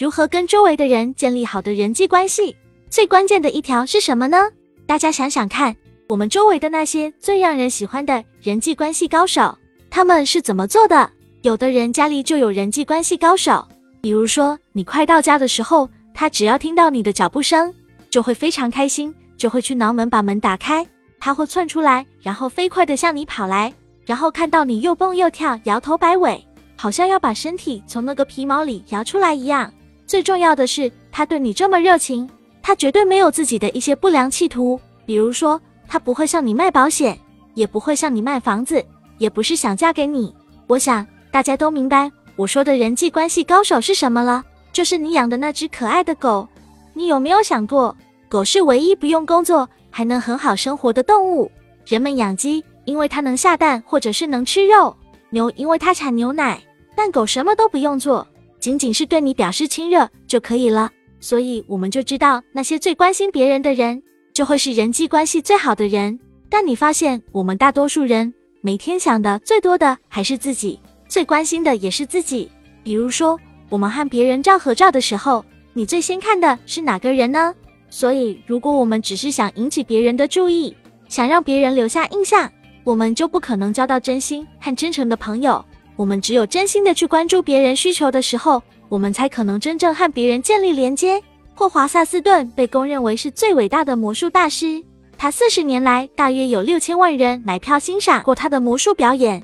如何跟周围的人建立好的人际关系？最关键的一条是什么呢？大家想想看，我们周围的那些最让人喜欢的人际关系高手，他们是怎么做的？有的人家里就有人际关系高手，比如说你快到家的时候，他只要听到你的脚步声，就会非常开心，就会去挠门把门打开。他会窜出来，然后飞快地向你跑来，然后看到你又蹦又跳，摇头摆尾，好像要把身体从那个皮毛里摇出来一样。最重要的是，他对你这么热情，他绝对没有自己的一些不良企图。比如说，他不会向你卖保险，也不会向你卖房子，也不是想嫁给你。我想大家都明白我说的人际关系高手是什么了，就是你养的那只可爱的狗。你有没有想过，狗是唯一不用工作还能很好生活的动物？人们养鸡，因为它能下蛋，或者是能吃肉；牛，因为它产牛奶。但狗什么都不用做。仅仅是对你表示亲热就可以了，所以我们就知道那些最关心别人的人，就会是人际关系最好的人。但你发现，我们大多数人每天想的最多的还是自己，最关心的也是自己。比如说，我们和别人照合照的时候，你最先看的是哪个人呢？所以，如果我们只是想引起别人的注意，想让别人留下印象，我们就不可能交到真心和真诚的朋友。我们只有真心的去关注别人需求的时候，我们才可能真正和别人建立连接。霍华萨斯顿被公认为是最伟大的魔术大师，他四十年来大约有六千万人买票欣赏过他的魔术表演。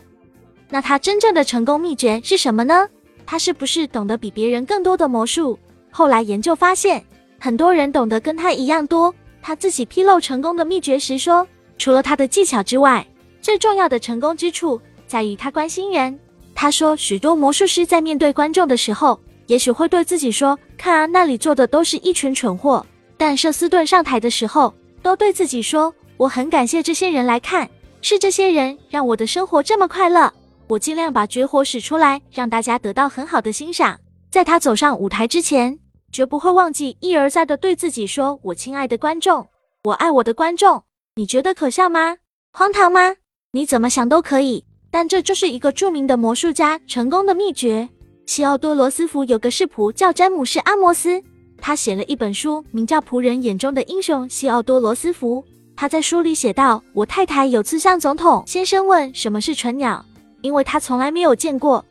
那他真正的成功秘诀是什么呢？他是不是懂得比别人更多的魔术？后来研究发现，很多人懂得跟他一样多。他自己披露成功的秘诀时说，除了他的技巧之外，最重要的成功之处在于他关心人。他说，许多魔术师在面对观众的时候，也许会对自己说：“看啊，那里坐的都是一群蠢货。”但舍斯顿上台的时候，都对自己说：“我很感谢这些人来看，是这些人让我的生活这么快乐。我尽量把绝活使出来，让大家得到很好的欣赏。”在他走上舞台之前，绝不会忘记一而再的对自己说：“我亲爱的观众，我爱我的观众。”你觉得可笑吗？荒唐吗？你怎么想都可以。但这就是一个著名的魔术家成功的秘诀。西奥多·罗斯福有个世仆叫詹姆士·阿莫斯，他写了一本书，名叫《仆人眼中的英雄西奥多·罗斯福》。他在书里写道：“我太太有次向总统先生问什么是纯鸟，因为他从来没有见过。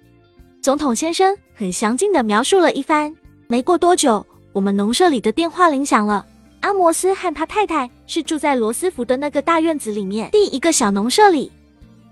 总统先生很详尽地描述了一番。没过多久，我们农舍里的电话铃响了。阿莫斯和他太太是住在罗斯福的那个大院子里面第一个小农舍里。”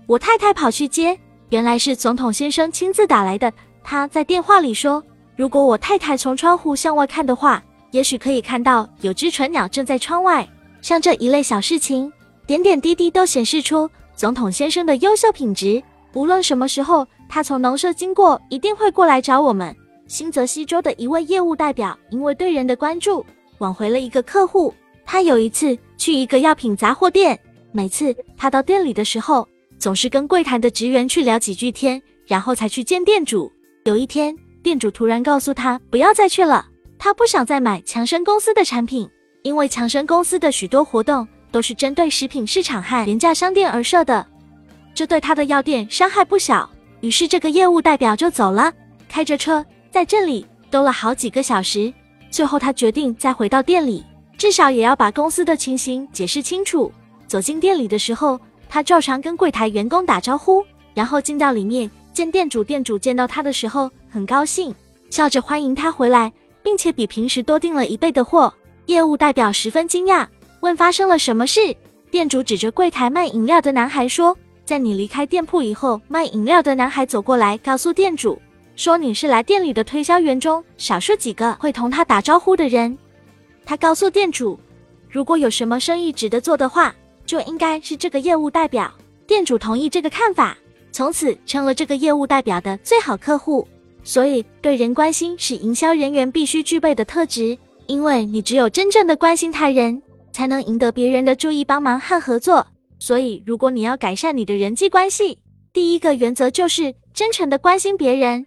我太太跑去接，原来是总统先生亲自打来的。他在电话里说，如果我太太从窗户向外看的话，也许可以看到有只蠢鸟正在窗外。像这一类小事情，点点滴滴都显示出总统先生的优秀品质。无论什么时候他从农舍经过，一定会过来找我们。新泽西州的一位业务代表，因为对人的关注，挽回了一个客户。他有一次去一个药品杂货店，每次他到店里的时候。总是跟柜台的职员去聊几句天，然后才去见店主。有一天，店主突然告诉他不要再去了，他不想再买强生公司的产品，因为强生公司的许多活动都是针对食品市场和廉价商店而设的，这对他的药店伤害不小。于是，这个业务代表就走了，开着车在这里兜了好几个小时。最后，他决定再回到店里，至少也要把公司的情形解释清楚。走进店里的时候。他照常跟柜台员工打招呼，然后进到里面见店主。店主见到他的时候很高兴，笑着欢迎他回来，并且比平时多订了一倍的货。业务代表十分惊讶，问发生了什么事。店主指着柜台卖饮料的男孩说：“在你离开店铺以后，卖饮料的男孩走过来，告诉店主说你是来店里的推销员中少数几个会同他打招呼的人。”他告诉店主，如果有什么生意值得做的话。就应该是这个业务代表。店主同意这个看法，从此成了这个业务代表的最好客户。所以，对人关心是营销人员必须具备的特质，因为你只有真正的关心他人，才能赢得别人的注意、帮忙和合作。所以，如果你要改善你的人际关系，第一个原则就是真诚的关心别人。